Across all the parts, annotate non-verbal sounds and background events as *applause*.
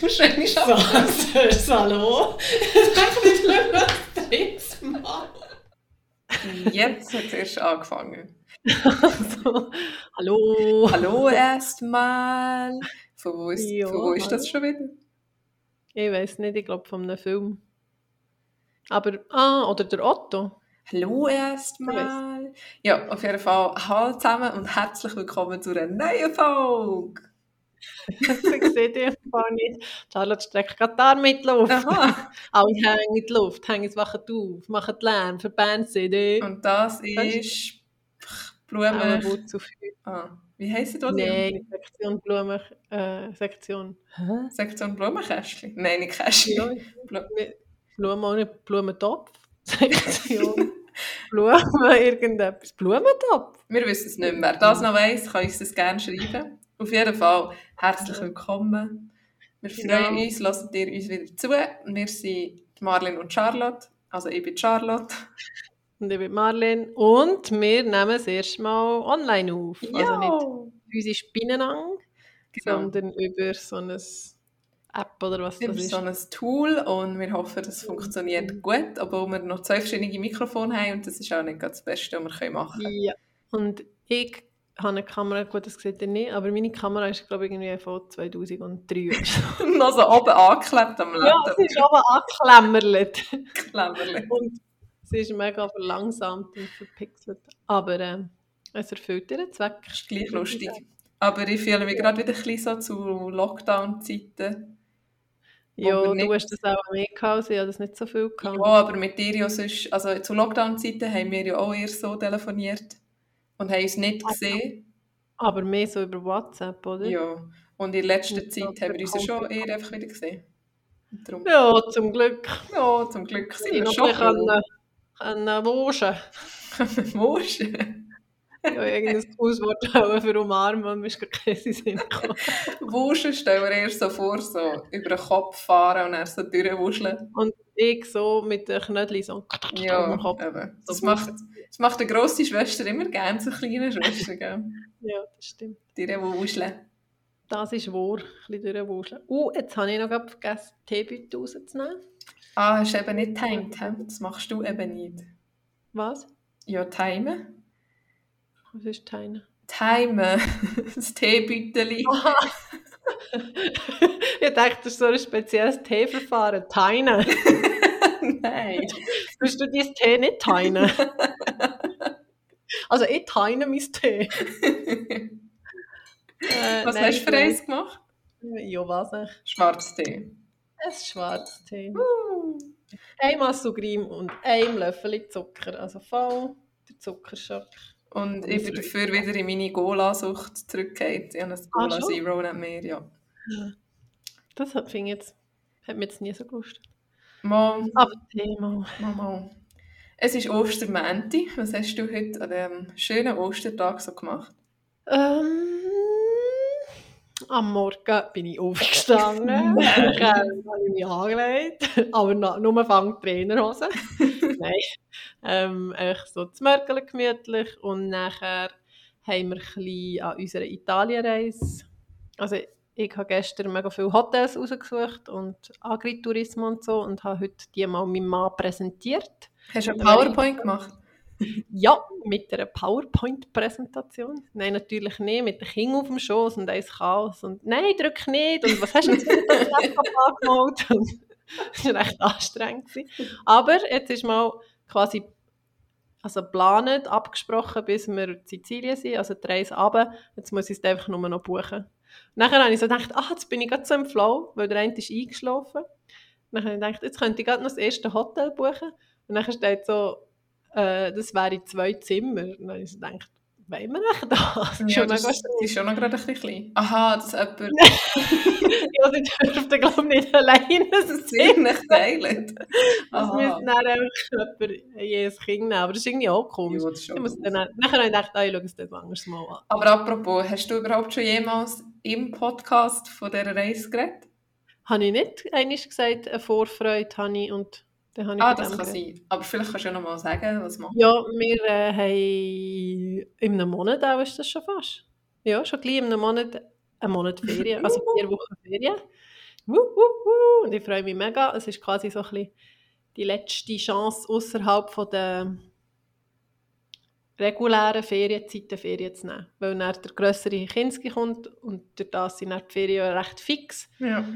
Wahrscheinlich schon. So, hallo? Sag nicht mehr das drittes Mal. Jetzt hat es erst angefangen. Also, hallo. Hallo erstmal. Von wo ist, Ja, von wo ist das schon wieder? Ich weiß nicht, ich glaube von einem Film. Aber, ah, oder der Otto. Hallo erstmal. Ja, auf jeden Fall hallo zusammen und herzlich willkommen zu einer neuen Folge. *laughs* ich sehe dich gar nicht. Charlotte streckt gerade die Arme in die Luft. Aha. *laughs* Alle hängen in die Luft, hängen wachen auf, machen Lärm, verbannen CD. Und das ist Blumen. gut zu viel. Ah, wie heisst das? Nein, Sektion Blumen, äh, Sektion. Hä? Sektion Blumenkästchen? Nein, nicht Kästchen. Ja, Blumen ohne Blumentopf. *laughs* Sektion. Blumen, irgendetwas. Blumentopf. Wir wissen es nicht mehr. Wer das noch weiss, kann uns das gerne schreiben. Auf jeden Fall herzlich willkommen. Wir freuen Ja. uns, lasst ihr uns wieder zu. Wir sind die Marlene und Charlotte. Also ich bin Charlotte. Und ich bin Marlene. Und wir nehmen das erste Mal online auf. Also nicht unsere Spinnenang, Genau. sondern über so eine App oder was Wir das ist. so ein Tool und wir hoffen, es funktioniert gut, obwohl wir noch zwei verschiedene Mikrofone haben und das ist auch nicht das Beste, was wir machen können. Ja. Und ich habe eine Kamera, gut, das seht ihr nicht, aber meine Kamera ist, glaube ich, irgendwie von 2003 oder so. *laughs* noch so oben angeklebt am ja, Laptop. sie ist aber angeklemmert. Klemmerli. Und sie ist mega verlangsamt und verpixelt. Aber äh, es erfüllt ihren Zweck. ist gleich lustig. Aber ich fühle mich gerade wieder ein bisschen so zu Lockdown-Zeiten. Ja, Aber du nicht- hast das auch mehr gehabt, sie hat das nicht so viel Ja, gehabt. aber mit dir ja sonst, also zu Lockdown-Zeiten haben wir ja auch eher so telefoniert und haben uns nicht gesehen. Aber mehr so über WhatsApp, oder? Ja. Und in letzter Und Zeit haben wir uns ja schon eher einfach wieder gesehen. Darum, Ja, zum Glück. ja, zum Glück Ich sind wir noch schon ein bisschen können, können waschen. *laughs* Wurscht. Ja, irgendein Hauswort auch *laughs* für umarmen mir ist gar kein Sinn gekommen. *laughs* Wuschen stellen wir erst so vor, so über den Kopf fahren und dann so durchwuscheln. Und ich so mit den Knödeln so *laughs* Ja, um Kopf. eben. Das So macht, das macht eine grosse Schwester immer gerne, so kleine Schwester, gell? Ja, das stimmt. Die, die wuscheln. Das ist wahr, ein bisschen durchwuscheln. Uh, jetzt habe ich noch vergessen, die Teebeutel rauszunehmen. Ah, hast du eben nicht getimed, hä? Das machst du eben nicht. Was? Ja, timen. Was ist Teine? Timen. Das *laughs* Teebüteli. *laughs* ich dachte, das ist so ein spezielles Teeverfahren. Teine. *laughs* Nein. Willst du dein Tee nicht teinen? also ich teine mein Tee. Äh, Was nein, hast du für ich- eins gemacht? Ja, was eigentlich? Schwarztee. Ein Schwarztee. Einmal Sugrim und ein Löffel Zucker. Also voll der Zuckerschock. Und ich bin dafür wieder in meine Gola-Sucht zurückgekehrt. Ich habe ein Ah, Gola schon? Zero nicht mehr, ja. Das hat, ich jetzt, hat mir jetzt nie so gewusst. Mal, Aber Tee mal. mal. Es ist Ostermänti. Was hast du heute an diesem schönen Ostertag so gemacht? Ähm, am Morgen bin ich aufgestanden. *laughs* Nein. habe ich mich angelegt. Aber nur die Trainerhose. Nein. Ähm, echt so das Mörgel gemütlich. Und nachher haben wir ein bisschen an unserer Italienreise. Also ich habe gestern mega viele Hotels rausgesucht und Agritourismo und so und habe heute die mal meinem Mann präsentiert. Hast du eine PowerPoint gemacht? *laughs* Ja, mit einer PowerPoint-Präsentation. Nein, natürlich nicht. Mit den Kindern auf dem Schoß und eins Chaos. Und nein, drück nicht. Und was hast du jetzt mit dem Laptop angemalt? Und *laughs* Das war echt anstrengend. Aber jetzt ist mal quasi also geplant, abgesprochen, bis wir in Sizilien sind, also die Reise runter. Jetzt muss ich es einfach nur noch buchen. Nachher habe ich so gedacht, ach, jetzt bin ich gerade so im Flow, weil der eine ist eingeschlafen. Dann habe ich gedacht, jetzt könnte ich gerade noch das erste Hotel buchen. Und dann steht so, äh, das wäre zwei Zimmer. Und dann habe ich so gedacht, wollen wir echt das? Ist Ja, schon das ist, die ist schon noch gerade ein bisschen klein. Aha, dass jemand *laughs* Ja, sie dürften, glaube ich, nicht alleine *laughs* das sein. ziemlich teilt. Das müsste dann einfach jemand jedes Kind nehmen. Aber das ist irgendwie auch komisch. Ja, das ist Ich muss dann, nachher habe ich gedacht, ah, ich schaue es dann anders mal an. Aber apropos, hast du überhaupt schon jemals im Podcast von dieser Reise geredet? Habe ich nicht einmal gesagt, eine Vorfreude habe ich und ich Ah, das kann sein. Aber vielleicht kannst du ja noch mal sagen, was macht. Ja, wir äh, haben in einem Monat auch ist das schon fast. Ja, schon gleich in einem Monat, einen Monat *laughs* Ferien, also vier Wochen Ferien. und ich freue mich mega. Es ist quasi so ein bisschen die letzte Chance, außerhalb von der regulären Ferienzeiten Ferien zu nehmen. Weil dann der grössere Kinski kommt und durch das sind dann die Ferien recht fix. Ja.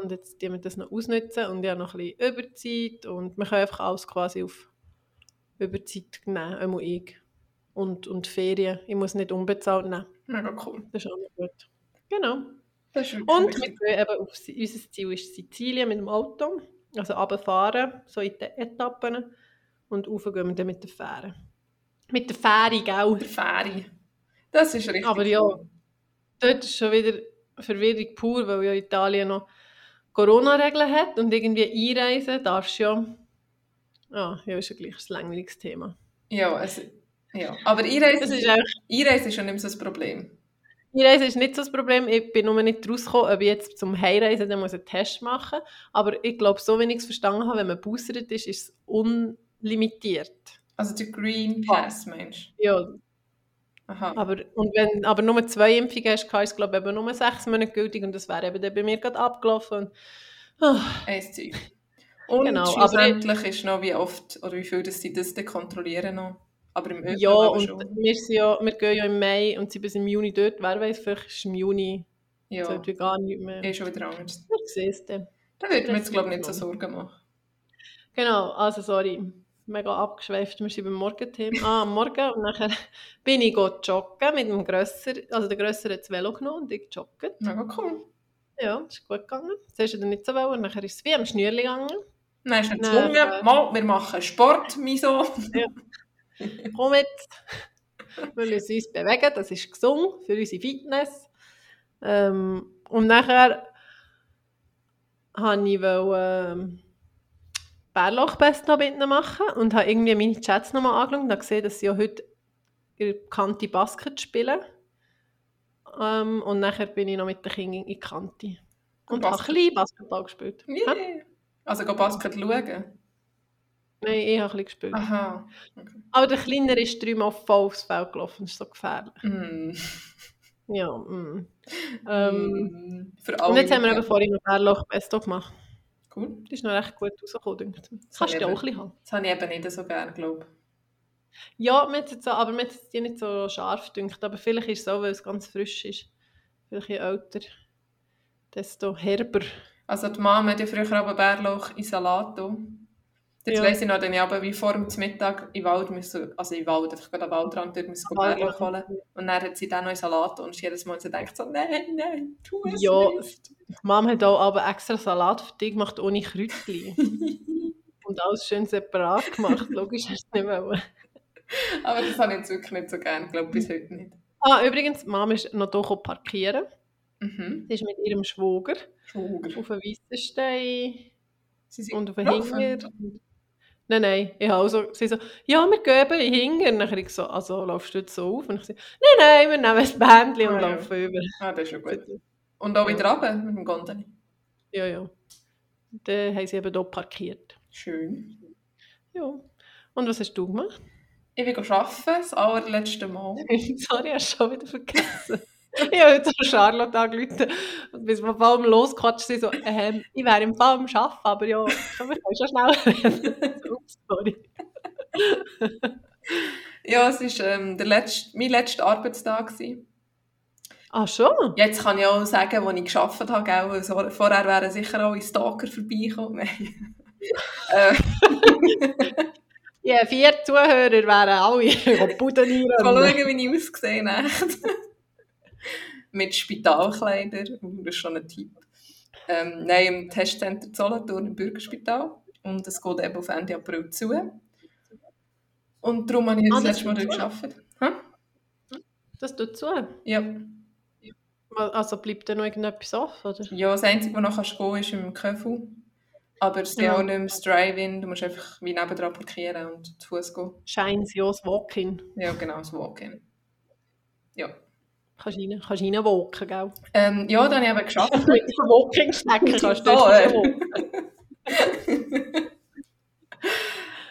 Und jetzt die wir das noch ausnutzen und ja noch ein bisschen Überzeit und man kann einfach alles quasi auf Überzeit nehmen, einmal ich. Und, und Ferien, ich muss nicht unbezahlt nehmen. Mega cool. Das ist auch noch gut. Genau. Das ist wirklich Und wir gehen eben auf, unser Ziel ist Sizilien mit dem Auto. Also runterfahren, so in den Etappen. Und rauf gehen wir dann mit der Fähre. Mit der Fähre, gell? Der Feri. Das ist richtig Aber ja. Dort ist schon wieder Verwirrung pur, weil ja Italien noch Corona-Regeln hat und irgendwie einreisen darfst du ja... Ah, ja, ist ja gleich ein langweiliges Thema. Ja, es, ja. aber Einreise, Das ist Einreise ist schon nicht so ein Problem. Einreisen ist nicht so das Problem. Ich bin nur nicht rausgekommen, ob ich jetzt zum Heimreisen dann muss einen Test machen muss. Aber ich glaube, so wie ich es verstanden habe, wenn man boostert ist, ist es unlimitiert. Also der Green Pass, Mensch. Ja, Aha. aber, und wenn aber nur zwei Impfungen hast, ist es glaube ich eben nur sechs Monate gültig und das wäre eben dann bei mir gerade abgelaufen. Und, ah, Ein Zeug. Und Genau, aber schlussendlich ist noch, wie oft oder wie viel das sie das dann kontrollieren noch. Aber im ÖV ja, aber und wir, sind ja, wir gehen ja im Mai und sind bis im Juni dort. Wer weiß, vielleicht ist im Juni Ja, sollte wir gar nicht mehr. eh schon wieder anders. Ich sehe es dann. Da würde mir jetzt, glaube ich, nicht so. Sorgen machen. Genau, also sorry, mega abgeschweift. Wir sind beim Morgenthema. Ah, am Morgen und nachher bin ich joggen mit dem Grösser, also der Grössere hat das Velo genommen und ich joggen. Mega cool. Ja, ist gut gegangen. Zuerst hat er nicht so wollen, nachher ist es wie am Schnürli gegangen. Dann ist er Nein, gezwungen, äh, mal, wir machen Sport, mein Sohn. Komm jetzt, wir müssen uns bewegen, das ist gesund für unsere Fitness. Ähm, und nachher wollte ich ähm, Bärlauchbest noch machen und habe irgendwie meine Chats nochmal angeschaut und habe gesehen, dass sie ja heute ihre bekannte Basket spielen. Ähm, und nachher bin ich noch mit den Kindern in die Kante. Und habe ein bisschen Basketball gespielt. Yeah. Also go Basket schauen. Nein, ich habe ein bisschen gespielt. Aha. Aber der Kleiner ist dreimal voll aufs Feld gelaufen, das ist so gefährlich. Mm. Ja, mm. *laughs* ähm, Mm. Für alle Und jetzt haben wir eben vorhin noch Bärlauch Pesto gemacht. Cool. Das ist noch recht gut rausgekommen, denke ich. Das kannst du auch ich ein bisschen haben. Das habe ich eben nicht so gerne, glaube Ja, mir jetzt so, aber mir hat es die nicht so scharf gedacht. Aber vielleicht ist es auch, weil es ganz frisch ist. Vielleicht je älter, desto herber. Also die Mama hat ja früher aber Bärlauch in Salat. Jetzt Ja. weiss ich noch, dann ich aber wie vor dem Mittag im Wald müssen, also im Wald, einfach gerade am Waldrand, dort müssen wir Bärlauch holen. Und dann hat sie dann noch in Salat und jedes Mal denkt so, nein, nein, tu es Ja. nicht. Mom hat auch aber extra Salat für dich gemacht, ohne Kräutchen. *laughs* Und alles schön separat gemacht. Logisch hast du es nicht wollen. aber das habe ich jetzt wirklich nicht so gerne, glaube bis heute nicht. Ah, übrigens, Mom ist noch hier parkieren. Mhm. Sie ist mit ihrem Schwager Schwager. auf einem Weissenstein Sie sind und auf den gelaufen. Hinger. Nein, nein, ich habe also, sie so, ja, wir gehen Hinger. Und dann habe ich so, also laufst du jetzt so auf? Und ich so, nein, nein, wir nehmen ein Bändchen und Ah, ja. laufen über. Ah, das ist schon gut. Und auch wieder runter mit dem Gondeli. Ja, ja. Dann haben sie eben hier parkiert. Schön. Ja. Und was hast du gemacht? Ich will arbeiten, das allerletzte Mal. *laughs* Sorry, hast du schon wieder vergessen. Ich habe so Charlotte angerufen. Und bis wir vor allem losquatscht, sie so, ähm, ich wäre im Fall am Arbeiten, aber ja, schon, wir können schon schnell reden. *laughs* Ups, sorry. Ja, es war ähm, der letzte, mein letzter Arbeitstag. Gewesen. Ah, schon? Jetzt kann ich auch sagen, wo ich gearbeitet habe, gell? so, vorher wären sicher alle Stalker vorbeigekommen. *laughs* Äh, *laughs* Ja, vier Zuhörer wären alle Pudenieren. mal schauen, wie ich ausgesehen habe. Mit Spitalkleidern, das ist schon ein Tipp. Ähm, nein, im Testcenter Solothurn im Bürgerspital. Und es geht eben auf Ende April zu. Und darum habe ich Ah, das letzte Mal dort gearbeitet. Das tut zu. Ja. Also bleibt da noch irgendetwas offen, oder? ja, das Einzige, wo noch kannst gehen ist im Köfu. Aber es ist Ja. auch nicht mehr das Drive-In. Du musst einfach wie nebendran parkieren und zu Fuß gehen. Scheint ja das Walk-in. Ja, genau, das Walk-In. Ja. Kannst rein, kannst rein walken, gell? Ähm, ja, dann habe ich gearbeitet. *laughs* Mit dem Walking-Stecker *laughs* kannst du äh. walken. *laughs*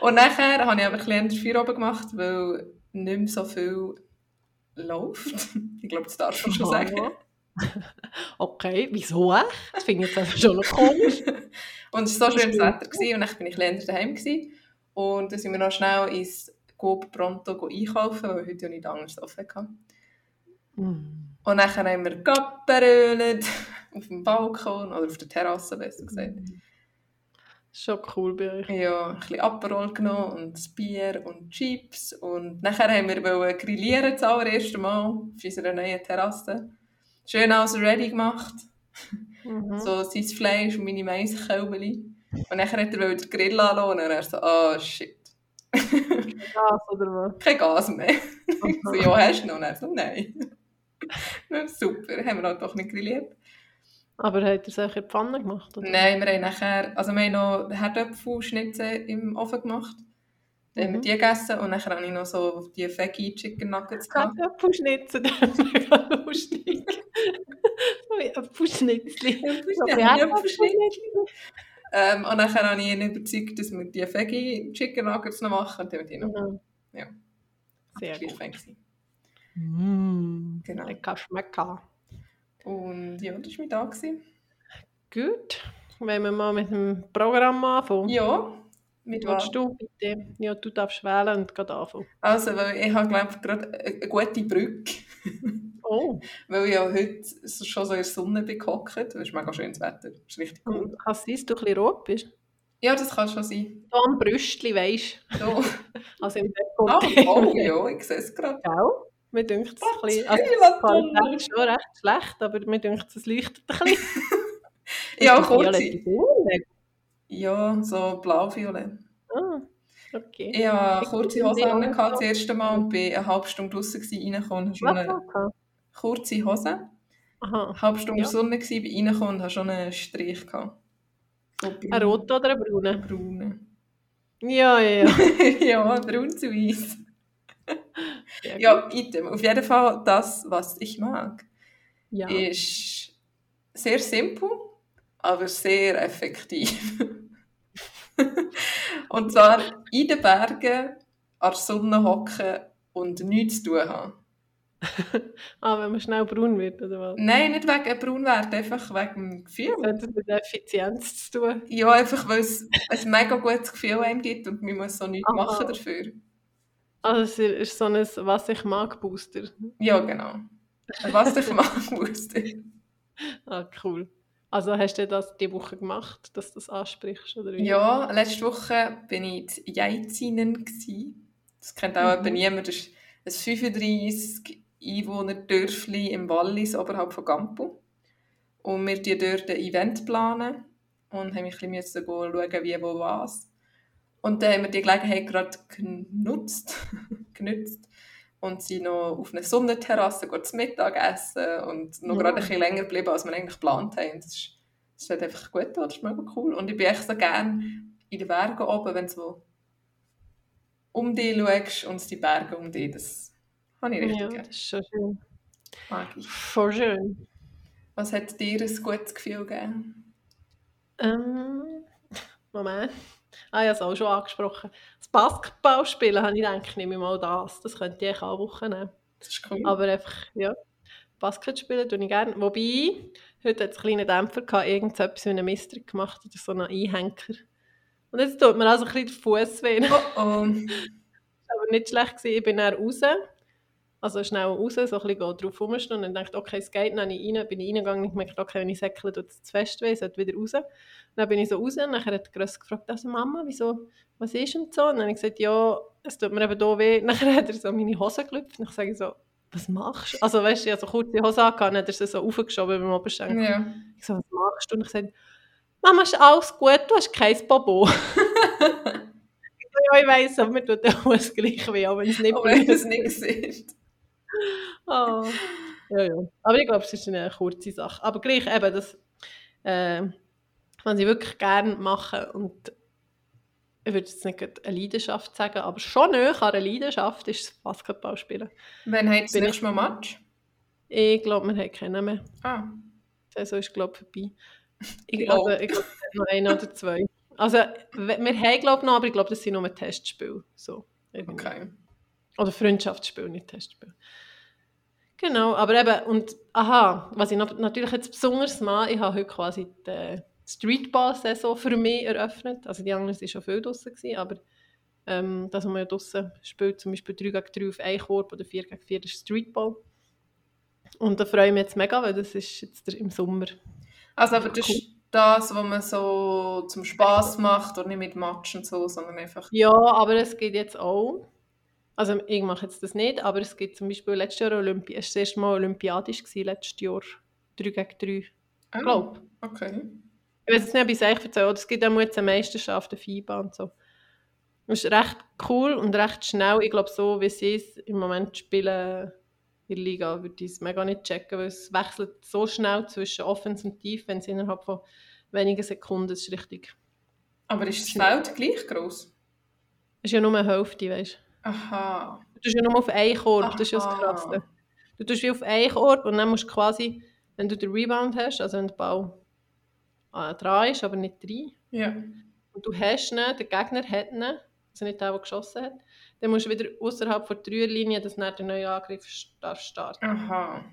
Und nachher habe ich aber ein bisschen Feuer oben gemacht, weil nicht mehr so viel läuft. Ich glaube, das darf man schon sagen. Okay, wieso? Das finde ich jetzt schon noch komisch. und es war so schönes Wetter gewesen, und dann bin ich länger daheim gewesen. und dann sind wir noch schnell ins Coop Pronto einkaufen, weil wir heute ja nicht anders offen hatten. Mm. Und dann haben wir gapperölet *laughs* auf dem Balkon oder auf der Terrasse besser gesagt. Schon cool bei euch. Ja, ein bisschen Aperol genommen und das Bier und Chips und nachher haben wir wollen grillieren das allererste Mal auf unserer neuen Terrasse. Schön alles ready gemacht. Mhm. So sein Fleisch und meine Maiskälbeli. Und nachher hat er den Grill anlassen und er so, ah shit. Gas oder was? Kein Gas mehr. *laughs* So, ja, hast du noch? Und er so, nein. *laughs* Super, haben wir halt doch nicht grilliert. Aber hat er es auch in die Pfanne gemacht? Oder? Nein, wir haben nachher, also wir haben noch Herdöpfelschnitzel im Ofen gemacht. Dann haben wir Mhm. die gegessen und nachher habe ich noch so die Veggie Chicken Nuggets gehabt. Kartoffelschnitzel, *laughs* das ist mega lustig. So wie Ja, Erdäpfelschnitzli. Ähm, und nachher habe ich ihn überzeugt, dass wir die Veggie Chicken Nuggets noch machen und dann haben wir die noch. Mhm. Ja. Sehr gut. Mm. Genau. Lecker schmecken. Und ja, das war mein Tag. Gut. Wenn wir mal mit dem Programm anfangen. Ja, mit was? Du bitte? Ja, du darfst wählen und gerade anfangen. Also, weil ich habe, glaube ich, gerade eine gute Brücke. Oh, *laughs* weil ich ja heute so- schon so in der Sonne bin gehockt. Das ist mega schönes Wetter. Das ist richtig cool. und kann es sein, dass du ein bisschen rot bist? Ja, das kann schon sein. So am Brüstli, weisst So. du? *laughs* Also im Oh, Dekolleté. oh ja, ich sehe es gerade. Gell? Mir dünkt es ein bisschen... das Also, Qualität ist schon recht schlecht, aber mir dünkt es leuchtet ein bisschen. *laughs* Ja, das kurze. Ja, so blau-violett. Ah, okay. Ich Ich kurze Hose an, das erste Mal und bin eine halbe Stunde gewesen, reingekommen und habe schon eine kurze Hose. Aha. Eine halbe Stunde Ja. Sonne gewesen, bin reingekommen und habe schon einen Strich gehabt. So Ein roter oder ein brauner? Braune. Ja, ja, ja. *laughs* ja, braun zu weiß. Sehr Ja, item. Auf jeden Fall das, was ich mag. ja. ist sehr simpel, aber sehr effektiv. *laughs* und zwar in den Bergen an der Sonne hocken und nichts zu tun haben. *laughs* Ah, wenn man schnell braun wird, oder was? Nein, nicht wegen Braunwert, einfach wegen dem Gefühl. Das hat mit Effizienz zu tun. Ja, einfach weil es ein mega gutes Gefühl einem gibt und man muss so nichts Aha. machen dafür. Also es ist so ein «Was ich mag» Booster. Ja, genau. Was ich machen musste. Ah, cool. Also hast du das diese Woche gemacht, dass du das ansprichst? Oder wie? Ja, letzte Woche bin ich in Jeizinen. gsi. Das kennt auch Mhm. niemand. Das ist ein 35 Einwohner-Dörfli im Wallis, oberhalb von Gampo. Und wir planen dort ein Event planen und haben ein bisschen schauen, wie, wo, was. Und dann haben wir die Gelegenheit gerade genutzt, *laughs* genutzt und sind noch auf einer Sonnenterrasse gut zu Mittag essen und noch Ja. gerade ein bisschen länger geblieben, als wir eigentlich geplant haben. Das ist, das ist einfach gut, das ist mega cool. Und ich bin echt so gerne in den Bergen oben, wenn du so um dich schaust und die Berge um dich, das habe ich richtig ja, gerne. das ist schon schön. Mag ich. Voll schön. Was hat dir ein gutes Gefühl gegeben? Ähm, Moment. Ah, ich habe es auch schon angesprochen. Das Basketballspielen habe ich gedacht, nehme ich mal das. Das könnte ich auch Woche nehmen. Das ist cool. Aber einfach, ja, Basket spielen tue ich gerne. Wobei, heute hat es einen kleinen Dämpfer gehabt, irgendetwas wie einen Mister gemacht oder so einen Einhänker. Und jetzt tut mir also ein bisschen der Fuß weh. Oh oh. *laughs* aber nicht schlecht gewesen. Ich bin dann raus, also schnell raus, so ein bisschen drauf rumstehen und dann dachte okay, es geht, dann bin ich rein, bin ich reingegangen und gemerkt, okay, wenn ich säckle, tut es zu fest weh, sollte wieder raus. Dann bin ich so raus und dann hat die Grösse gefragt, also Mama, wieso, was ist und so? Und dann habe ich gesagt, ja, es tut mir eben hier weh. *laughs* Dann hat er so meine Hose gelüpft und ich sage so, was machst du? Also weißt du, ich habe so kurze Hose und dann hat er sie so aufgeschoben beim Oberschenkel. Ja. Ich so, was machst du? Und ich sagte, Mama, ist alles gut, du hast kein Bobo. *laughs* Ja, ich weiss, aber mir tut der Fuß gleich weh, auch wenn es nicht nicht sieht. Ah. Ja, ja. Aber ich glaube, es ist eine kurze Sache. Aber gleich eben, das äh, was ich wirklich gerne machen und ich würde jetzt nicht eine Leidenschaft sagen, aber schon näher an einer Leidenschaft ist das Basketballspielen. Wann hat das nächste Mal Match? Ich glaube, wir haben keinen mehr. Ah. Saison ist, glaube ich, vorbei. Ich Glaub. glaube, ich glaube, noch ein oder zwei. Also, wir haben, glaube ich, noch, aber ich glaube, das sind nur Testspiele. So, irgendwie. Okay. Oder Freundschaftsspiele, nicht Testspiele. Genau, aber eben, und aha, was ich natürlich jetzt besonders mache, ich habe heute quasi die Streetball-Saison für mich eröffnet. Also die anderen waren schon viel draußen, gewesen, aber ähm, das, was man ja draußen spielt, zum Beispiel 3 gegen 3 auf einen Korb oder 4 gegen 4, ist Streetball. Und da freue ich mich jetzt mega, weil das ist jetzt im Sommer. Also aber das ist das, was man so zum Spass macht und nicht mit Match und so, sondern einfach... Ja, aber es geht jetzt auch. Also ich mache jetzt das nicht, aber es gibt zum Beispiel letztes Jahr Olympi es war das erste Mal olympiadisch, gewesen, letztes Jahr 3 gegen 3, Ah, glaube Okay. Ich weiß jetzt nicht, ob ich es euch erzähle, es gibt auch jetzt eine Meisterschaft, eine FIBA und so. Das ist recht cool und recht schnell. Ich glaube, so wie sie es im Moment spielen in der Liga, würde ich es mega nicht checken, weil es wechselt so schnell zwischen Offense und Defense innerhalb von wenigen Sekunden. Das ist richtig. Aber ist das Feld gleich groß? Ist ja nur eine Hälfte, weißt du. Aha. Du tust ja nur auf einen Korb, das ist ja das Aha. Krasse. Du tust wie auf einen Korb und dann musst du quasi, wenn du den Rebound hast, also wenn der Ball äh, dran ist, aber nicht rein, Ja. und du hast ihn, der Gegner hat ihn, also nicht der, der geschossen hat, dann musst du wieder außerhalb der Dreierlinie, dass dann der neue Angriff darf starten. Aha.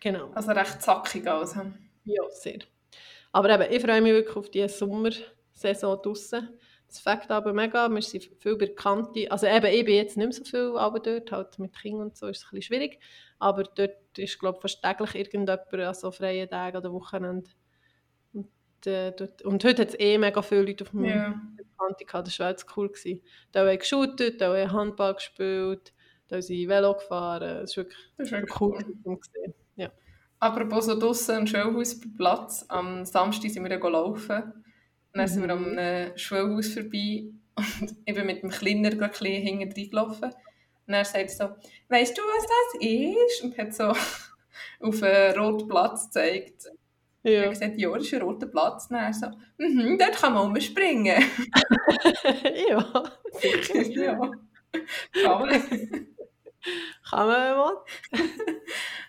Genau. Also recht zackig hm? Ja, sehr. Aber eben, ich freue mich wirklich auf die Sommersaison draussen. Das fängt aber mega, wir sind viel bekannte, also eben, ich bin jetzt nicht mehr so viel aber dort, halt mit Kindern und so ist es ein bisschen schwierig, aber dort ist, glaube ich, fast täglich irgendjemand an so freien Tagen oder Wochenende. Und, äh, dort, und heute hat es eh mega viele Leute auf dem. Bekannte gehabt, das war jetzt cool. Gewesen. Da haben wir geshootet, da haben wir Handball gespielt, da sind wir Velo gefahren, das ist wirklich Das ist wirklich cool cool. gewesen. Ja. Apropos so draussen ein Schulhausplatz. Am Samstag sind wir ja laufen. Dann sind wir am Mhm. einem Schulhaus vorbei *laughs* und ich bin mit dem Kleiner gerade ein hinten reingelaufen. Und er sagt so, «Weißt du, was das ist?» Und hat so *laughs* auf einen roten Platz gezeigt. Ich Ja. habe gesagt, «Ja, das ist ein roter Platz.» Und er so, «Mhm, dort kann man umspringen.» *laughs* ja, sicher. ja. Kann man. Kann man mal.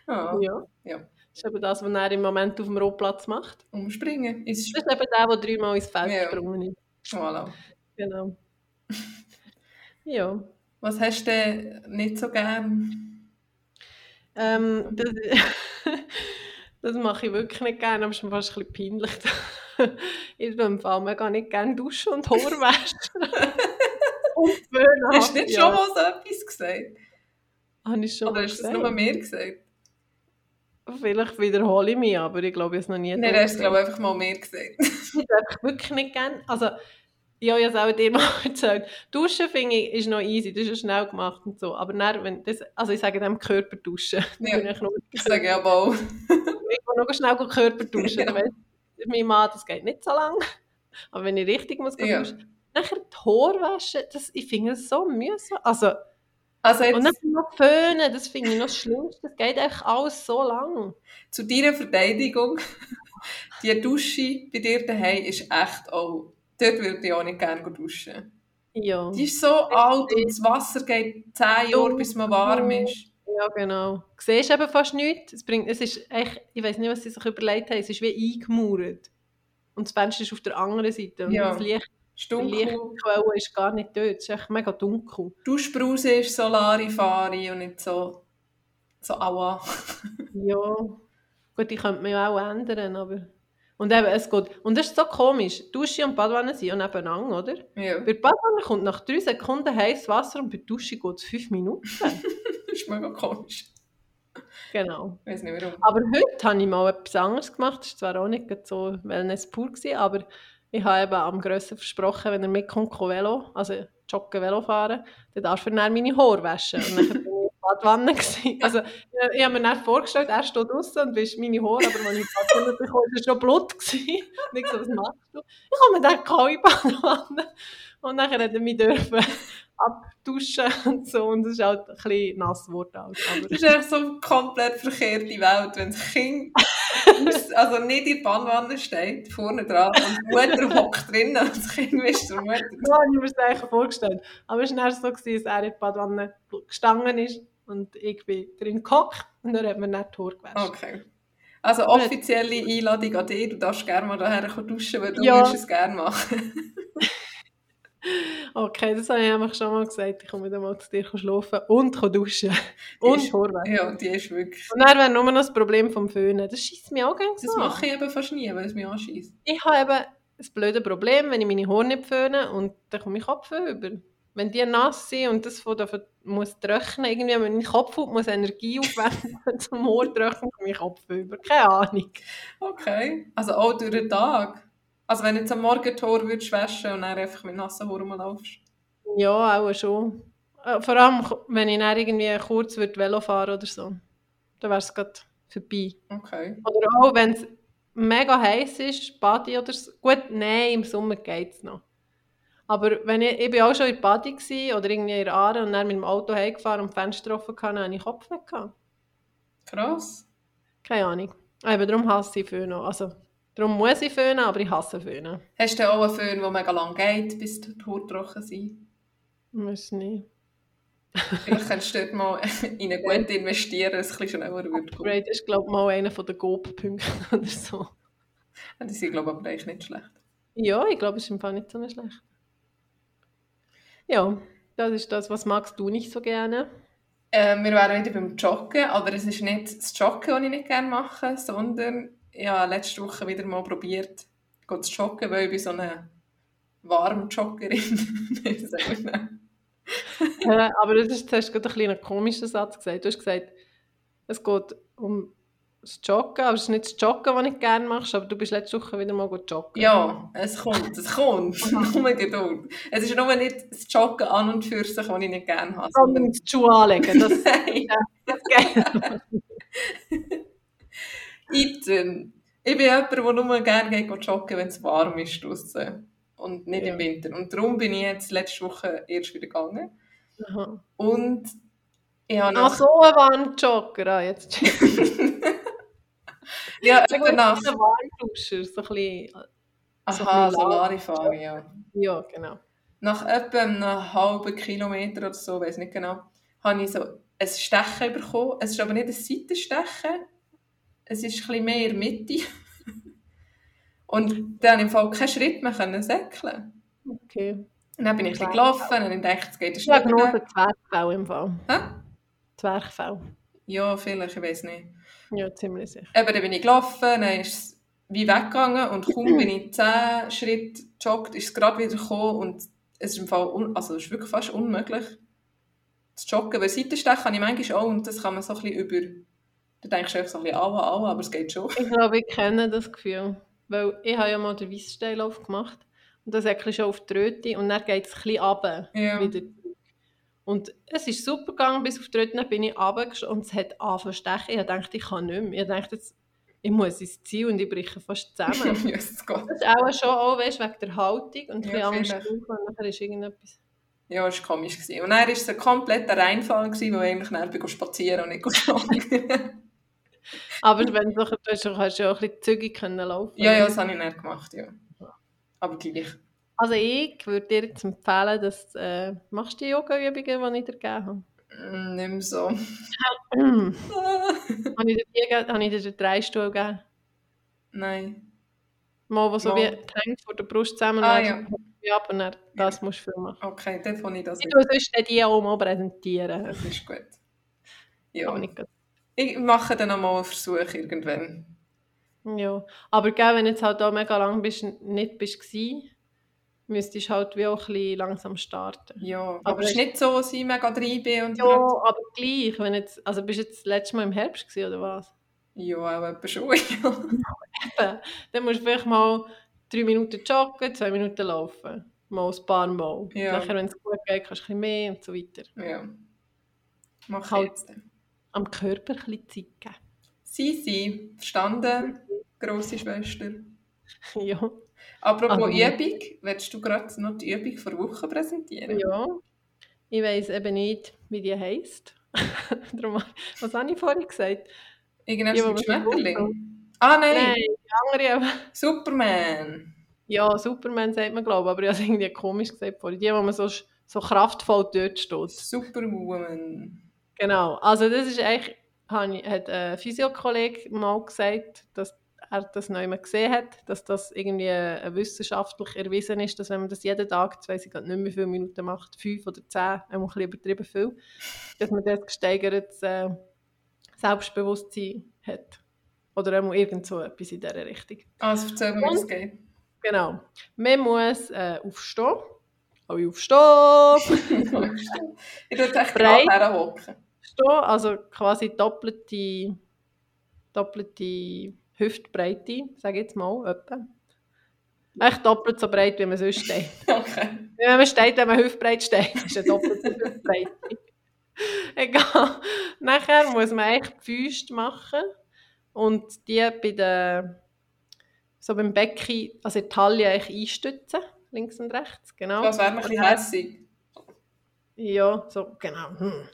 Ja. Ja. Ja. Das ist eben das, was er im Moment auf dem Rotplatz macht. Umspringen. Ist Das ist eben der, der dreimal ins Feld Ja. gesprungen ist. voilà. Genau. *laughs* Ja. Was hast du denn nicht so gern? Ähm, das, *laughs* das mache ich wirklich nicht gerne, aber es ist mir fast ein bisschen peinlich. *laughs* ich tue im Fall mega nicht gerne duschen und Haar waschen. und föhnen. Hast du nicht ja. schon mal so etwas gesagt? Habe ich schon Oder hast du gesagt? nur mir gesagt? Vielleicht wiederhole ich mich, aber ich glaube, ich habe es noch nie Nein, du hast es glaube einfach mal mir gesagt. *laughs* Ich würde wirklich nicht gerne. Also, ich habe ja es auch dir *laughs* mal erzählt. Duschen finde ich ist noch easy, das ist ja schnell gemacht und so. Aber dann, wenn das, also ich sage dem Körper duschen. *laughs* Ja. ich sage ja mal. ich will noch schnell Körper duschen. Ja. Weiss mein Mann, das geht nicht so lange. Aber wenn ich richtig muss Ja. duschen. Nachher die Haare waschen, das, ich finde das so mühsam. Also, Also und jetzt dann noch föhnen, das finde ich noch das Schlimmste. Das geht einfach alles so lang. zu deiner Verteidigung. Die Dusche bei dir daheim ist echt auch... Dort würde ich auch nicht gerne duschen. Ja. Die ist so alt und das Wasser geht 10 Jahre, bis man warm ist. Ja, genau. Du siehst eben fast nichts. Es, bringt, es ist echt, ich weiß nicht, was sie sich überlegt haben, es ist wie eingemauert. Und das Fenster ist auf der anderen Seite. Und Ja. das Licht, die Stunkel. Lichtquelle ist gar nicht dort. Es ist echt mega dunkel. Duschbrause ist so Larifari und nicht so... So aua. *laughs* Ja. Gut, die könnte man ja auch ändern, aber... Und eben, es geht... Und das ist so komisch. Dusche und Badwanne sind ja nebeneinander, oder? Ja, Bei der Badwanne kommt nach drei Sekunden heißes Wasser und bei der Dusche geht es fünf Minuten. *laughs* das ist mega komisch. genau. Ich weiß nicht warum. Aber heute habe ich mal etwas anderes gemacht. Das war zwar auch nicht so Wellness pur, gewesen, aber ich habe eben am Grössen versprochen, wenn er mitkommt, Velo, also joggen, Velo fahren, dann darf er dann meine Haare waschen. Und dann bin ich Badwanne. gewesen. *laughs* Also, ich, ich habe mir dann vorgestellt, er steht draußen und wischt meine Haare, aber als ich Badwanne bekomme, war schon Blut. Gewesen. *laughs* Ich so, was machst du? Ich habe mir dann keine Badwanne. Und dann hat er mich dürfen abduschen *laughs* und so. Und es ist halt ein bisschen nass geworden. halt, Aber Das ist echt so eine komplett verkehrte Welt, wenn das Kind *laughs* also nicht in der Pannwanne steht, vorne dran, und die Mutter hockt drinnen und das Kind wischt der Mutter. So habe ich mir das eigentlich vorgestellt. Aber es war so, gewesen, dass er in der Badwanne gestanden ist und ich bin drin gehockt und dann hat man nicht die Haare gewaschen. Okay. Also offizielle Einladung an dich, du darfst gerne mal daher duschen, weil du Ja. würdest es gerne machen. *laughs* Okay, das habe ich einfach schon mal gesagt. Ich komme dann mal zu dir schlafen und duschen. Und ist-. Ja, die ist wirklich... Und dann wäre nur noch das Problem vom Föhnen. Das schießt mich auch gerne Das so. mache ich eben fast nie, weil es mich anschießt. Ich habe eben ein blödes Problem, wenn ich meine Haare nicht föhne und dann komme ich Kopfweh über. Wenn die nass sind und das von davon muss trocknen, irgendwie, wenn mein Kopfhaut muss Energie aufwenden *laughs* zum Haar trocknen, komme ich Kopfweh über. Keine Ahnung. Okay. Also auch durch den Tag. Also wenn du jetzt am Morgen Haare würdest waschen und dann einfach mit nassen Haaren rumlaufst. Ja, auch schon. Äh, Vor allem, wenn ich dann irgendwie kurz würde Velo fahren oder so. Dann wäre es gerade vorbei. Okay. Oder auch, wenn es mega heiß ist, Badi oder so. Gut, nein, im Sommer geht es noch. Aber wenn ich, ich bin auch schon in Badi gsi oder irgendwie in der Aare und dann mit dem Auto heimgefahren und Fenster offen hatte, dann hatte ich Kopfweh. gehabt. Krass. Keine Ahnung. Eben, darum hasse ich Föhn. Also, darum muss ich föhnen, aber ich hasse Föhnen. Hast du auch einen Föhn, der mega lang geht, bis die Haare trocken sind? Weiß nicht. Vielleicht kannst du dort mal *laughs* in eine gute investieren, dass es ein bisschen schneller wird. Upgrade ist, glaube ich, mal einer der GOP-Punkte *laughs* oder so. Die sind, glaube ich, aber eigentlich nicht schlecht. Ja, ich glaube, es ist im Fall nicht so schlecht. Ja, das ist das. Was magst du nicht so gerne? Ähm, wir wären wieder beim Joggen, aber es ist nicht das Joggen, das ich nicht gerne mache, sondern ich habe letzte Woche wieder mal probiert, zu joggen, weil ich bin so eine man das? äh, aber das ist, du hast gerade ein einen komischen Satz gesagt. Du hast gesagt, es geht um das Joggen, aber es ist nicht das Joggen, was ich gerne machst, aber du bist letzte Woche wieder mal gut joggen. ja, es kommt, es kommt. *laughs* Nur Geduld. Es ist nur nicht das Joggen an und für sich, das ich nicht gerne habe. Sondern die Schuhe anlegen, das, *laughs* Nein. *laughs* das geht. Item. Ich bin jemand, der nur gerne geht joggen, wenn es warm ist draussen und nicht Ja. im Winter. Und darum bin ich jetzt letzte Woche erst wieder gegangen. Aha. Und ich habe Ach nach, so, ein Warmjogger, ah, jetzt *laughs* ja, So etwa nach, ein Warmduscher, so ein bisschen, so aha, Solarifahren, ja. ja, genau. Nach etwa einem halben Kilometer oder so, weiß nicht genau, habe ich so ein Stechen bekommen. Es ist aber nicht ein Seitenstechen, es ist ein bisschen mehr in der Mitte. Und dann im Fall keinen Schritt mehr können säckeln. Okay. Und dann bin ich ein gelaufen und ich dachte, es geht habe Schritt nur den Zwerchfell im Fall. Hä? Zwerchfell. Ja, vielleicht, ich weiß nicht. Ja, ziemlich sicher. Eben, dann bin ich gelaufen, dann ist es wie weggegangen und kaum bin ich 10 Schritte gejoggt, ist es gerade wieder gekommen und es ist im Fall, also es ist wirklich fast unmöglich zu joggen, weil Seitenstechen kann ich manchmal auch und das kann man so ein bisschen über, da denkst du einfach so ein bisschen aua, aua, aber es geht schon. Ich glaube, ich kenne das Gefühl. Weil ich habe ja mal den Weisssteillauf gemacht. Und das hat schon auf die Röte. Und dann geht es ein bisschen runter. Ja. Wieder. Und es ist super gegangen, bis auf die Röte. Bin ich runter und es hat angefangen zu stechen. Ich dachte, ich kann nicht mehr. Ich dachte, jetzt, ich muss ins Ziel und ich breche fast zusammen. *laughs* yes, Gott. das ist auch schon auch, weißt, wegen der Haltung und ein bisschen Ja, Angst vielleicht. drauf. Und nachher ist irgendetwas... Ja, es war komisch. Und dann war es ein kompletter Reinfall, wo ich eigentlich spazieren und nicht joggen. *laughs* *laughs* Aber wenn du, du hast, kannst du ja auch ein bisschen zügig können laufen ja, ja, das habe ich nicht gemacht, ja. Aber gleich. Also ich würde dir jetzt empfehlen, dass äh, machst du die Yoga-Übungen, die ich dir gegeben habe. Mm, Nicht mehr so. *laughs* habe ich dir? Habe ich dir den Dreistuhl gegeben? Nein. Mal, wo so Mal. wie Hände vor der Brust zusammen Ah, ja. ab und dann, das musst du viel machen. Okay, dann kann ich das Ich tue sonst die auch mal präsentieren. Das ist gut. Aber Ja. nicht gut. Ich mache dann noch mal einen Versuch irgendwann. Ja, aber gell, wenn du jetzt halt auch mega lang bist, nicht bist gsi, müsstest du halt wie auch ein bisschen langsam starten. Ja, aber, Aber es ist nicht so, dass ich mega drin bin und Ja, aber gleich, wenn jetzt, also bist du jetzt das letzte Mal im Herbst gsi oder was? ja, auch etwa schon. *laughs* Ja. Eben, dann musst du vielleicht mal drei Minuten joggen, zwei Minuten laufen. Mal ein paar Mal. Ja. Nachher, wenn es gut geht, kannst du ein bisschen mehr und so weiter. ja. Mach ich Halt. jetzt. dann. Am Körper ein bisschen Zeit geben. Sisi, verstanden, grosse Schwester. *laughs* ja. Apropos Aber- Übung, willst du gerade noch die Übung vor Woche präsentieren? ja. Ich weiss eben nicht, wie die heisst. *laughs* Darum, was habe ich vorhin gesagt? Irgendwas Ja, mit Schmetterling? Ah nein, Nein, die andere. Superman. Ja, Superman sagt man, glaube ich, aber ich habe es irgendwie komisch gesagt vorhin. Die, wo man so, so kraftvoll dort steht. Superwoman. Genau, also das ist eigentlich, hat ein Physiokollege mal gesagt, dass er das noch immer gesehen hat, dass das irgendwie wissenschaftlich erwiesen ist, dass wenn man das jeden Tag, jetzt weiss ich gerade nicht mehr, wie viele Minuten macht, fünf oder zehn, ein bisschen übertrieben viel, dass man das gesteigertes äh, Selbstbewusstsein hat. Oder auch irgend so etwas in dieser Richtung. Also erzähl mir, es geht. Genau. Man muss äh, aufstehen. Alle aufstehen! *laughs* ich tue echt gerade herhocken. Stehen, also quasi doppelte, doppelte Hüftbreite, sage ich jetzt mal, etwa. Echt doppelt so breit, wie man sonst steht. *laughs* Okay. Wenn man steht, wenn man hüftbreit steht, ist eine doppelte Hüftbreite. *laughs* Egal. Nachher muss man echt die Füße machen und die bei der, so beim Becken, also in die Taille einstützen, links und rechts, genau. Das wäre ein bisschen hässig. Ja, so, genau. Hm.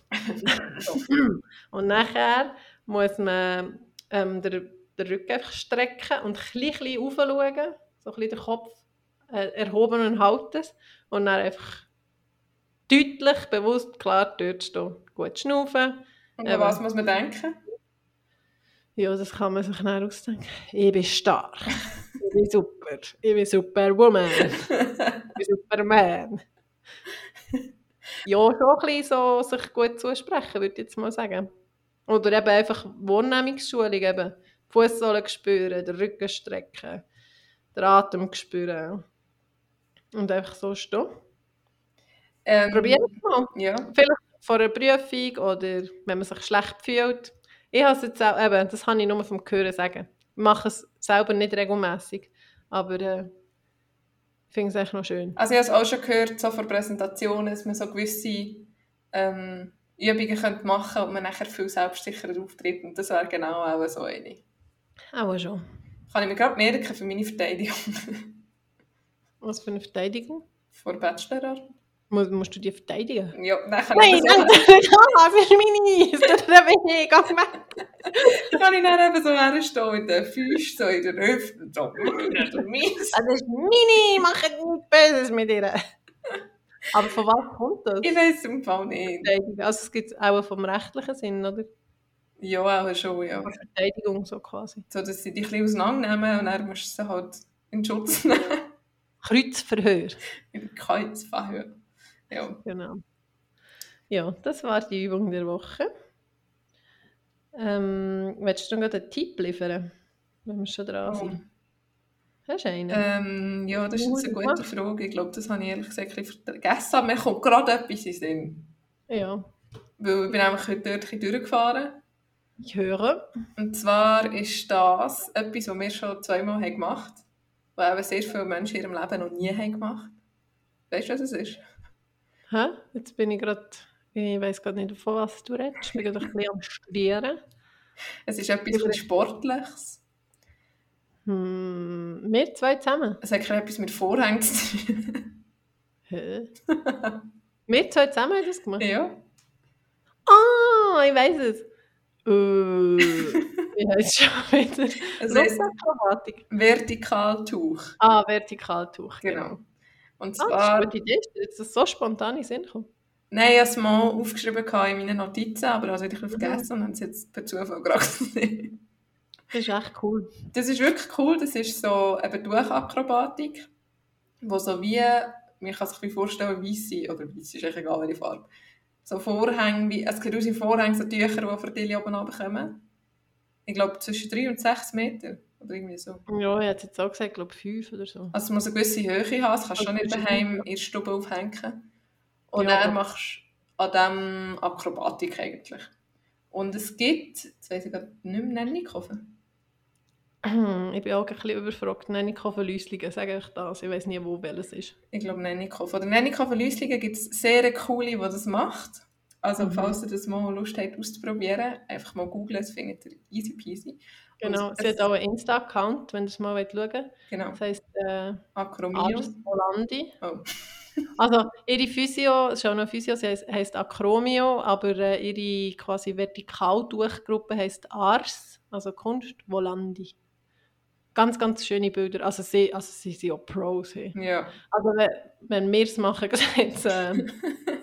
so. *laughs* hm. Und nachher muss man ähm, den, den Rücken einfach strecken und ein bisschen, raufschauen, so ein bisschen den Kopf äh, erhoben und halten und dann einfach deutlich, bewusst, klar dort stehen. Gut schnaufen. Und an was muss man denken? Ja, das kann man sich dann ausdenken. Ich bin stark. Ich bin super. Ich bin Superwoman. Ich bin Superman. *laughs* Ja, schon ein bisschen so sich gut zusprechen, würde ich jetzt mal sagen. Oder eben einfach Wahrnehmungsschulung, eben Fußsohlen spüren, den Rücken strecken, den Atem spüren. Und einfach so stehen. ähm, Probier es mal. Ja. Vielleicht vor einer Prüfung oder wenn man sich schlecht fühlt. Ich habe es jetzt auch, eben, das kann ich nur vom Hören sagen. Ich mache es selber nicht regelmäßig, aber äh, ich finde es echt noch schön. Also ich habe es auch schon gehört, so vor Präsentationen, dass man so gewisse ähm, Übungen könnte machen und man nachher viel selbstsicherer auftritt. Und das wäre genau auch so eine. Auch schon. Kann ich mir gerade merken für meine Verteidigung *laughs* Was für eine Verteidigung? vor Bachelorarbeit. Muss, musst du die verteidigen? Ja, dann kann Nein, ich nein, das nein, das *laughs* ist meine Eis. Das ist weg, *laughs* kann ich dann eben so herstehen mit den Füßen, so in den Hüften so. *laughs* Das ist mies. Das ist meine, mach nichts Böses mit ihr. Aber von was kommt das? Ich weiß es im Fall nicht. Also es gibt auch vom rechtlichen Sinn, oder? Ja, auch schon, ja. Von Verteidigung so quasi. So, dass sie dich ein bisschen auseinandernehmen und dann musst du sie halt in Schutz nehmen. Kreuzverhör. Kreuzverhör. Ja. Genau. Ja, das war die Übung der Woche. Ähm, willst du gerade einen Tipp liefern, wenn wir schon dran sind? Hast du einen? Ähm, ja, das ist jetzt eine Gut gute Frage. Ich glaube, das habe ich ehrlich gesagt ein vergessen. Aber mir kommt gerade etwas in Sinn. ja, Weil ich bin nämlich heute dort ein durchgefahren. ich höre. Und zwar ist das etwas, was wir schon zweimal haben gemacht haben. Was eben sehr viele Menschen in ihrem Leben noch nie haben gemacht Weißt du, was es ist? Hä? Jetzt bin ich gerade, ich weiß gerade nicht, von was du redest. Ich bin gerade ein bisschen am Studieren. Es ist etwas ein bisschen Sportliches. Hm, wir zwei zusammen? Es hat etwas mit Vorhängen zu tun. Hä? wir zwei zusammen haben das gemacht? ja. Ah, ich weiß es. Äh, *laughs* ich heiße schon wieder. Es Luftakrobatik. Vertikaltuch. Ah, Vertikaltuch. Genau. Und Ah, das ist zwar... eine gute Idee. Jetzt das so spontan in Sinn gekommen? Nein, ich habe es mal aufgeschrieben in meinen Notizen, aber das habe ich bisschen vergessen und habe es jetzt per Zufall gerade gesehen. Das ist echt cool. Das ist wirklich cool, das ist so eben Tuchakrobatik, wo so wie, man kann sich bisschen vorstellen, weisse, oder weiss ist eigentlich egal welche Farbe, so Vorhänge, wie, es sieht aus wie Vorhänge, so Tücher, die von der oben runterkommen. Ich glaube zwischen 3 und 6 Meter, oder irgendwie so. Ja, ich hätte jetzt auch gesagt, ich glaube fünf oder so. Also es muss eine gewisse Höhe haben, das kannst du schon nicht daheim in der Stube aufhängen. Und Ja, dann machst du an dem Akrobatik eigentlich. Und es gibt, jetzt weiss ich gerade nicht mehr, Nennikhofen. Ich bin auch ein bisschen überfragt. Kann Verläuslungen, sage ich das. Ich weiß nie, wo welches ist. Ich glaube Nennikhofen. Oder Nennikhofen Lüslingen gibt es sehr coole, die das macht. Also Mhm. falls ihr das mal Lust habt auszuprobieren, einfach mal googlen, das findet ihr easy peasy. Genau, sie hat auch einen Insta-Account, wenn ihr es mal schauen wollt. Genau, Das heisst äh, Akromio. Ars Volandi. Oh. *laughs* Also ihre Physio, es ist auch noch Physio, sie heisst, heisst Acromio, aber äh, ihre quasi Vertikaltuchgruppe heisst Ars, also Kunst Volandi. Ganz, ganz schöne Bilder. Also sie, also sie sind auch Pros. Hey. Ja, Also wenn, wenn wir es machen, sieht es äh,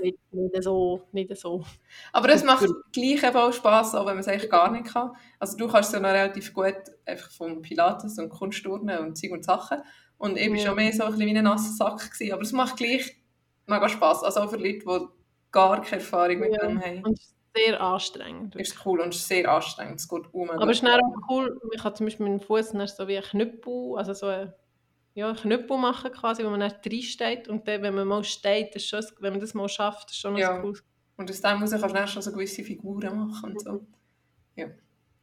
sieht's nicht so, nicht so. Aber es macht gleich eben auch Spass, auch wenn man es eigentlich gar nicht kann. Also du kannst es ja noch relativ gut einfach vom Pilates und Kunstturnen und Zeug und Sachen. Und ich war Ja. schon mehr so ein bisschen wie ein nasser Sack. Gewesen. Aber es macht gleich mega Spass. Also auch für Leute, die gar keine Erfahrung mit Ja. dem haben. Und sehr anstrengend. Ist cool und ist sehr anstrengend. Es geht unmöglich. Aber es ist auch cool, ich kann zum Beispiel mit dem Fuß so wie einen Knüppel, also so einen, ja, einen Knüppel machen quasi, wo man dann reinsteht und dann, wenn man mal steht, ist schon, wenn man das mal schafft, ist schon Ja. ein cooles Und aus dem heraus kannst du dann schon so gewisse Figuren machen und so. Ja.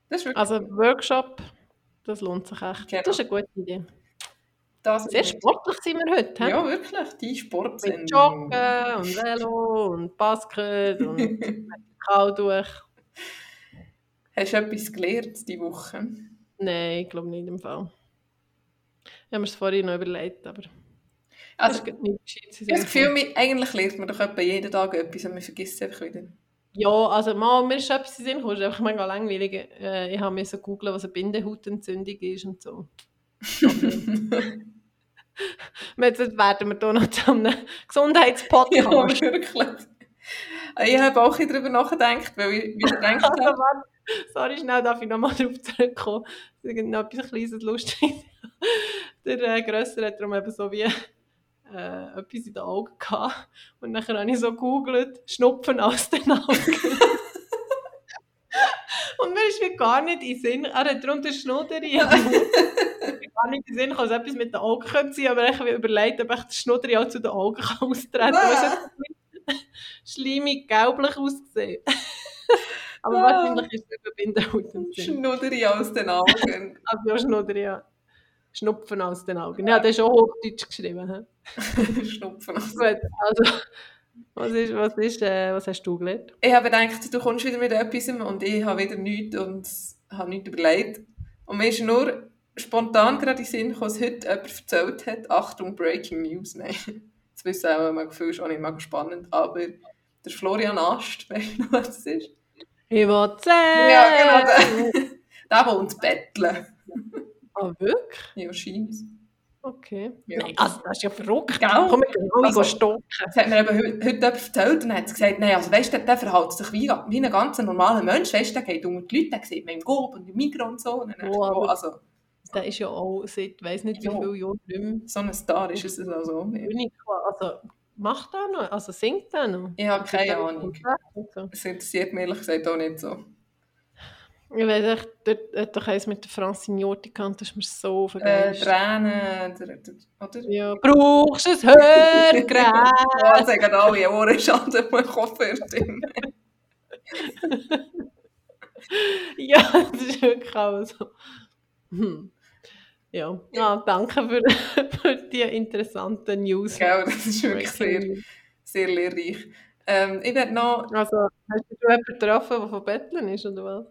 Das ist wirklich Also Workshop, das lohnt sich echt. Genau. Das ist eine gute Idee. Das Sehr sportlich sind wir heute. Ja, wirklich. Die Mit Sportsendung. Joggen und Velo und Basket und *laughs* Kalduch. Hast du etwas gelernt diese Woche? Nein, ich glaube nicht im Fall. Ich habe mir das vorhin noch überlegt, aber Also, es ist nicht gescheit. ich habe das Gefühl, wir- eigentlich lernt man doch etwa jeden Tag etwas und man vergisst es einfach wieder. Ja, also mal, mir ist etwas in den Sinn gekommen, es ist einfach mega langweilig. Äh, ich habe mir so googeln, was eine Bindehautentzündung ist und so. *laughs* Jetzt werden wir hier noch zu einem ja, Gesundheitspodcast. wirklich. Ich habe auch ein darüber nachgedacht, weil ich wieder gedacht *laughs* Also, habe, sorry, schnell darf ich nochmal *laughs* darauf zurückkommen. Es ist noch etwas kleines Lustiges. Der äh, Grösser hat darum eben so wie äh, etwas in den Augen gehabt. Und dann habe ich so gegoogelt, Schnupfen aus den Augen. Und mir ist wie gar nicht in Sinn, er hat darunter Schnudderi. Gar nicht den Sinn, gekommen, dass etwas mit den Augen sein, aber ich habe überlegt, ob ich das Schnudderi auch zu den Augen austreten kann. Ah. Es hat schleimig gelblich ausgesehen. *laughs* aber Ah. wahrscheinlich ist es eben Bindehautentzündung. Schnudderi aus den Augen. *laughs* Also ja, Schnudderi, ja. Schnupfen aus den Augen. Ja, das ist auch Hochdeutsch geschrieben. *laughs* Schnupfen aus Gut, also, was, ist, was, ist, äh, was hast du gelernt? Ich habe gedacht, du kommst wieder mit etwas und ich habe wieder nichts und habe nichts überlegt. Und mir ist nur spontan gerade in Sinn gekommen, dass heute jemand erzählt hat, Achtung, Breaking News, nein, *laughs* das wissen auch mega viele, ist auch nicht mega spannend, aber der Florian Ast, *laughs* weißt du noch, was das ist? Ich will sehen! Ja, genau, *laughs* der, der wohnt betteln. Ah, wirklich? Ja, scheint Okay. Ja. Nein, also das ist ja verrückt. Gell? Komm, wir gehen alle Also- stocken. Das hat mir eben heute, heute jemand erzählt und hat gesagt, nein, also weißt du, der, verhält sich wie, wie ein ganz normaler Mensch, weißt du, der geht unter die Leute, der sieht man im Gob und im Mikro und so. Und dann ich, oh, also, Der ist ja auch seit, weiss nicht wie Ja. viele Jahren nicht mehr so ein Star ist es also. König. Also, macht er noch? Also, singt er noch? Ich habe keine Ahnung. So? Es interessiert mich ehrlich gesagt auch nicht so. Ich weiß echt, dort hat doch eins mit der Francine Jordi gehabt, das ist mir so Äh, vergessen. Tränen, der, der, oder? ja, brauchst du ein Hörgerät? *laughs* Ja, sagen alle Ohrenschaden auf meinem Koffer drin. ja, das ist wirklich auch so. Hm. Ja, ja danke für, *laughs* für die interessanten News. Gell, das ist wirklich sehr, sehr lehrreich. Ähm, ich werde noch... Also, hast du jemanden getroffen, der von Betteln ist, oder was?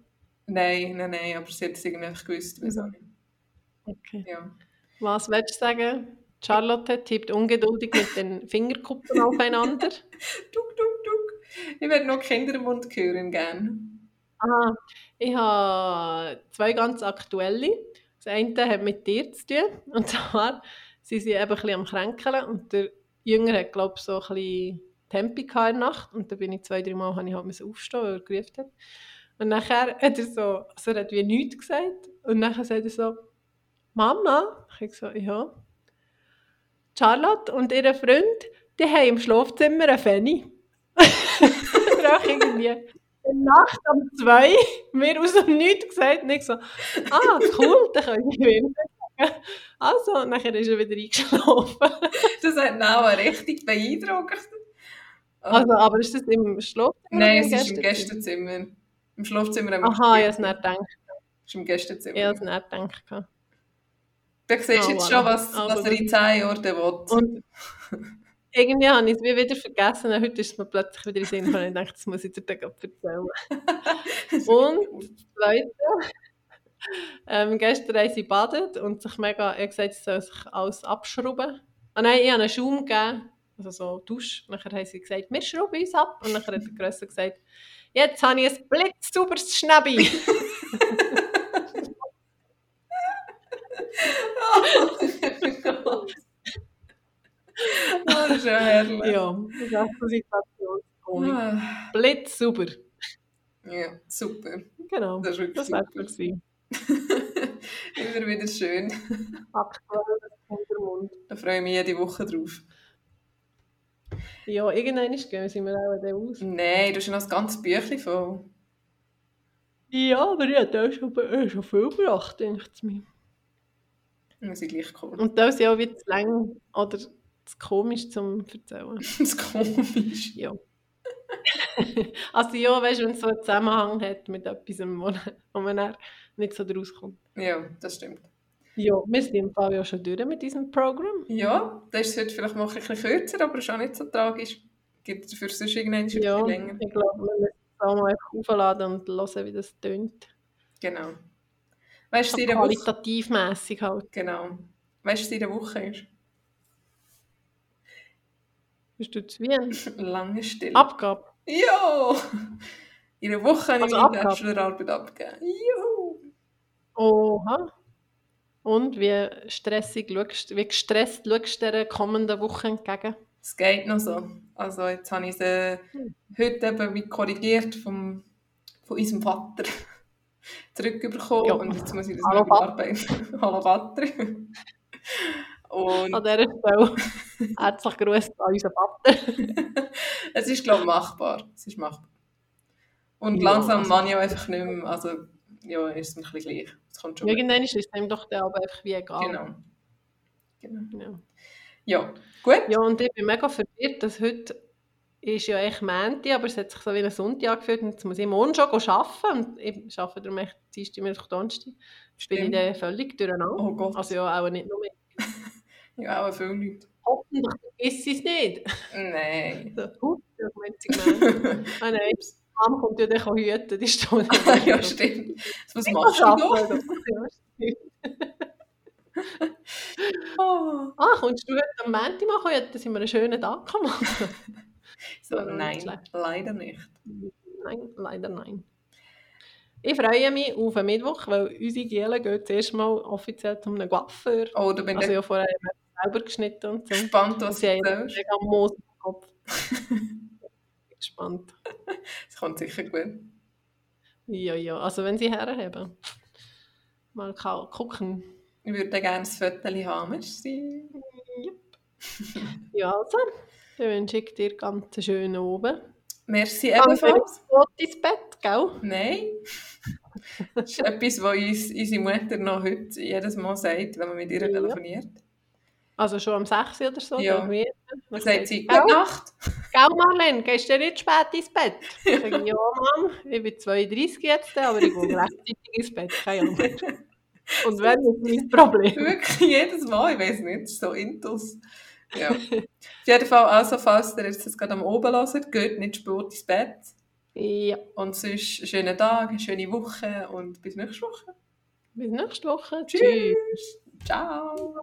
Nein, nein, nein, aber sie hat es irgendwie einfach gewusst. Auch nicht. Okay. Ja. Was willst du sagen? Charlotte tippt ungeduldig mit den Fingerkuppen aufeinander. Tuk, tuk, tuk. Ich werde noch Kinder im Mund hören gerne. Aha, ich habe zwei ganz aktuelle. Das eine hat mit dir zu tun. *laughs* Und zwar, sie sind eben ein am Kränkeln und der Jünger hat, glaube ich, so ein Tempi in der Nacht. Und dann bin ich zwei, drei Mal habe ich halt aufstehen, weil er gerufen hat. Und nachher hat er so, also er hat wie nichts gesagt. Und nachher sagt er so, Mama, ich so, ja. Charlotte und ihr Freund, die haben im Schlafzimmer einen Fanny. *laughs* Irgendwie Nacht um zwei *laughs* mir aus dem Nichts gesagt und ich so, ah, cool, dann kann ich ihm *laughs* sagen. Also, nachher ist er wieder eingeschlafen. *laughs* Das hat auch richtig beeindruckt. Also, aber ist das im Schlafzimmer? Nein, es ist im Gästezimmer? Im Schlafzimmer haben wir Aha, ich habe es nicht gedacht. Es ist im Gästezimmer. Ich habe es nicht gedacht. Da siehst du Ah, jetzt voilà. schon, was, Also was er in 10 Jahren will. Und irgendwie habe ich es wie wieder vergessen und heute ist es mir plötzlich wieder in den Sinn gekommen ich dachte, das muss ich dir dann erzählen. *laughs* Und das Zweite, ähm, gestern haben sie badet und sich mega, er hat gesagt, sie soll sich alles abschrauben. Ah nein, ich habe einen Schaum gegeben, also so Dusch. Und dann haben sie gesagt, wir schrauben uns ab. Und dann hat der Grösser gesagt, jetzt habe ich ein blitzsauberes Schnäbi. *laughs* Oh, das ist ja herrlich. ja, das ist eine Situation. Wohnung. Ah, Blitzsauber. ja, super. Genau, Das ist das wäre super. es. *laughs* Immer wieder schön. Mund. Da freue ich mich jede Woche drauf. Ja, irgendwann gehen sind wir auch dann aus. Nein, du hast ja noch das ganze Büchlein voll. Ja, aber ich habe schon, äh, schon viel gebracht, denke ich mir. Muss ich gleich kommen. Und da ist ja auch wieder zu lang oder zu komisch zum Erzählen. *laughs* Das ist komisch. Ja. *laughs* also ja, weißt du, wenn es so einen Zusammenhang hat mit etwas, wo, wo man dann nicht so draus kommt. Ja, das stimmt. Ja, wir sind im Fall ja schon durch mit diesem Programm. Ja, das ist heute vielleicht mal ein bisschen kürzer, aber ist auch nicht so tragisch. Gibt dafür sonst irgendwann schon Ja, länger. ich glaube, wir müssen es auch mal einfach aufladen und hören, wie das tönt. Genau. Weißt du, So der Woche... qualitativmässig halt. Genau. Weißt du, was in der Woche ist? Bist du zu Wien? *laughs* Lange Stille. Abgabe. Ja! In der Woche habe ich Also meine Abgabe. Bachelorarbeit abgegeben. Juhu! Oha. Und wie stressig schaust, wie gestresst schaust du dieser kommenden Woche entgegen? Es geht noch so. Also jetzt habe ich sie heute eben wie korrigiert vom, von unserem Vater *laughs* zurückbekommen Ja. und jetzt muss ich das Hallo, noch überarbeiten. *laughs* Hallo Vater. Und An dieser Stelle *laughs* herzlich Gruß an unseren Vater. *laughs* es ist glaube ich machbar. Es ist machbar. Und Ja, langsam also- man ja einfach nicht mehr, also ja, ist es ein bisschen gleich. Es kommt schon. Irgendwann ist es ihm doch dann aber einfach wie egal. Genau. genau. Ja. Ja, gut. ja, und ich bin mega verwirrt, dass heute ist ja echt Montag, aber es hat sich so wie ein Sonntag angefühlt und jetzt muss ich morgen schon arbeiten und ich arbeite darum echt Dienstag, Mittwoch, Donnerstag. Bin ich dann völlig durcheinander. Oh Gott. Also ja, auch nicht nur mehr. *laughs* Ja, auch viele Leute. Hoffentlich *laughs* ist es nicht. Nein. Gut, ja, Montag, Ah nein, die Mama kommt ja dann hüten, die Stunde. *laughs* ja, stimmt. Was Ich machst du stimmt. Oh. Ah, kommst du heute am Montag machen? Ja, dass wir einen schönen Tag machen So, nein, schlecht. leider nicht. Nein, leider nein. Ich freue mich auf den Mittwoch, weil unsere Giele geht zuerst mal offiziell zum Coiffeur. Oh, da bin ich Also ja, vorher selber geschnitten und so. gespannt, was Sie du erzählst. mega Moos im Kopf. *laughs* Ich gespannt. Es kommt sicher gut. Ja, ja, also wenn sie herhaben. Mal gucken. Ich würde gerne ein Foto haben. Merci. Ja, also, dann wünsche ich dir ganz schönen Abend. Merci ebenfalls. gut ins Bett, gell? Nein. Das ist etwas, was uns unsere Mutter noch heute jedes Mal sagt, wenn man mit ihr telefoniert. Also schon um 6 Uhr oder so? Ja. Dann sagt sie, gute Nacht. Gell, Marlene, gehst du nicht spät ins Bett? Ich sage, ja, Mom, ich bin 32 jetzt, aber ich gehe rechtzeitig ins Bett, keine Angst. Und wenn, ist mein Problem. Wirklich jedes Mal, ich weiß nicht, so intus. Ja. Auf jeden Fall, also, falls ihr jetzt das gerade am Oben hört, geht nicht spät ins Bett. Ja, Und sonst einen schönen Tag, eine schöne Woche und bis nächste Woche. bis nächste Woche. Tschüss. Ciao.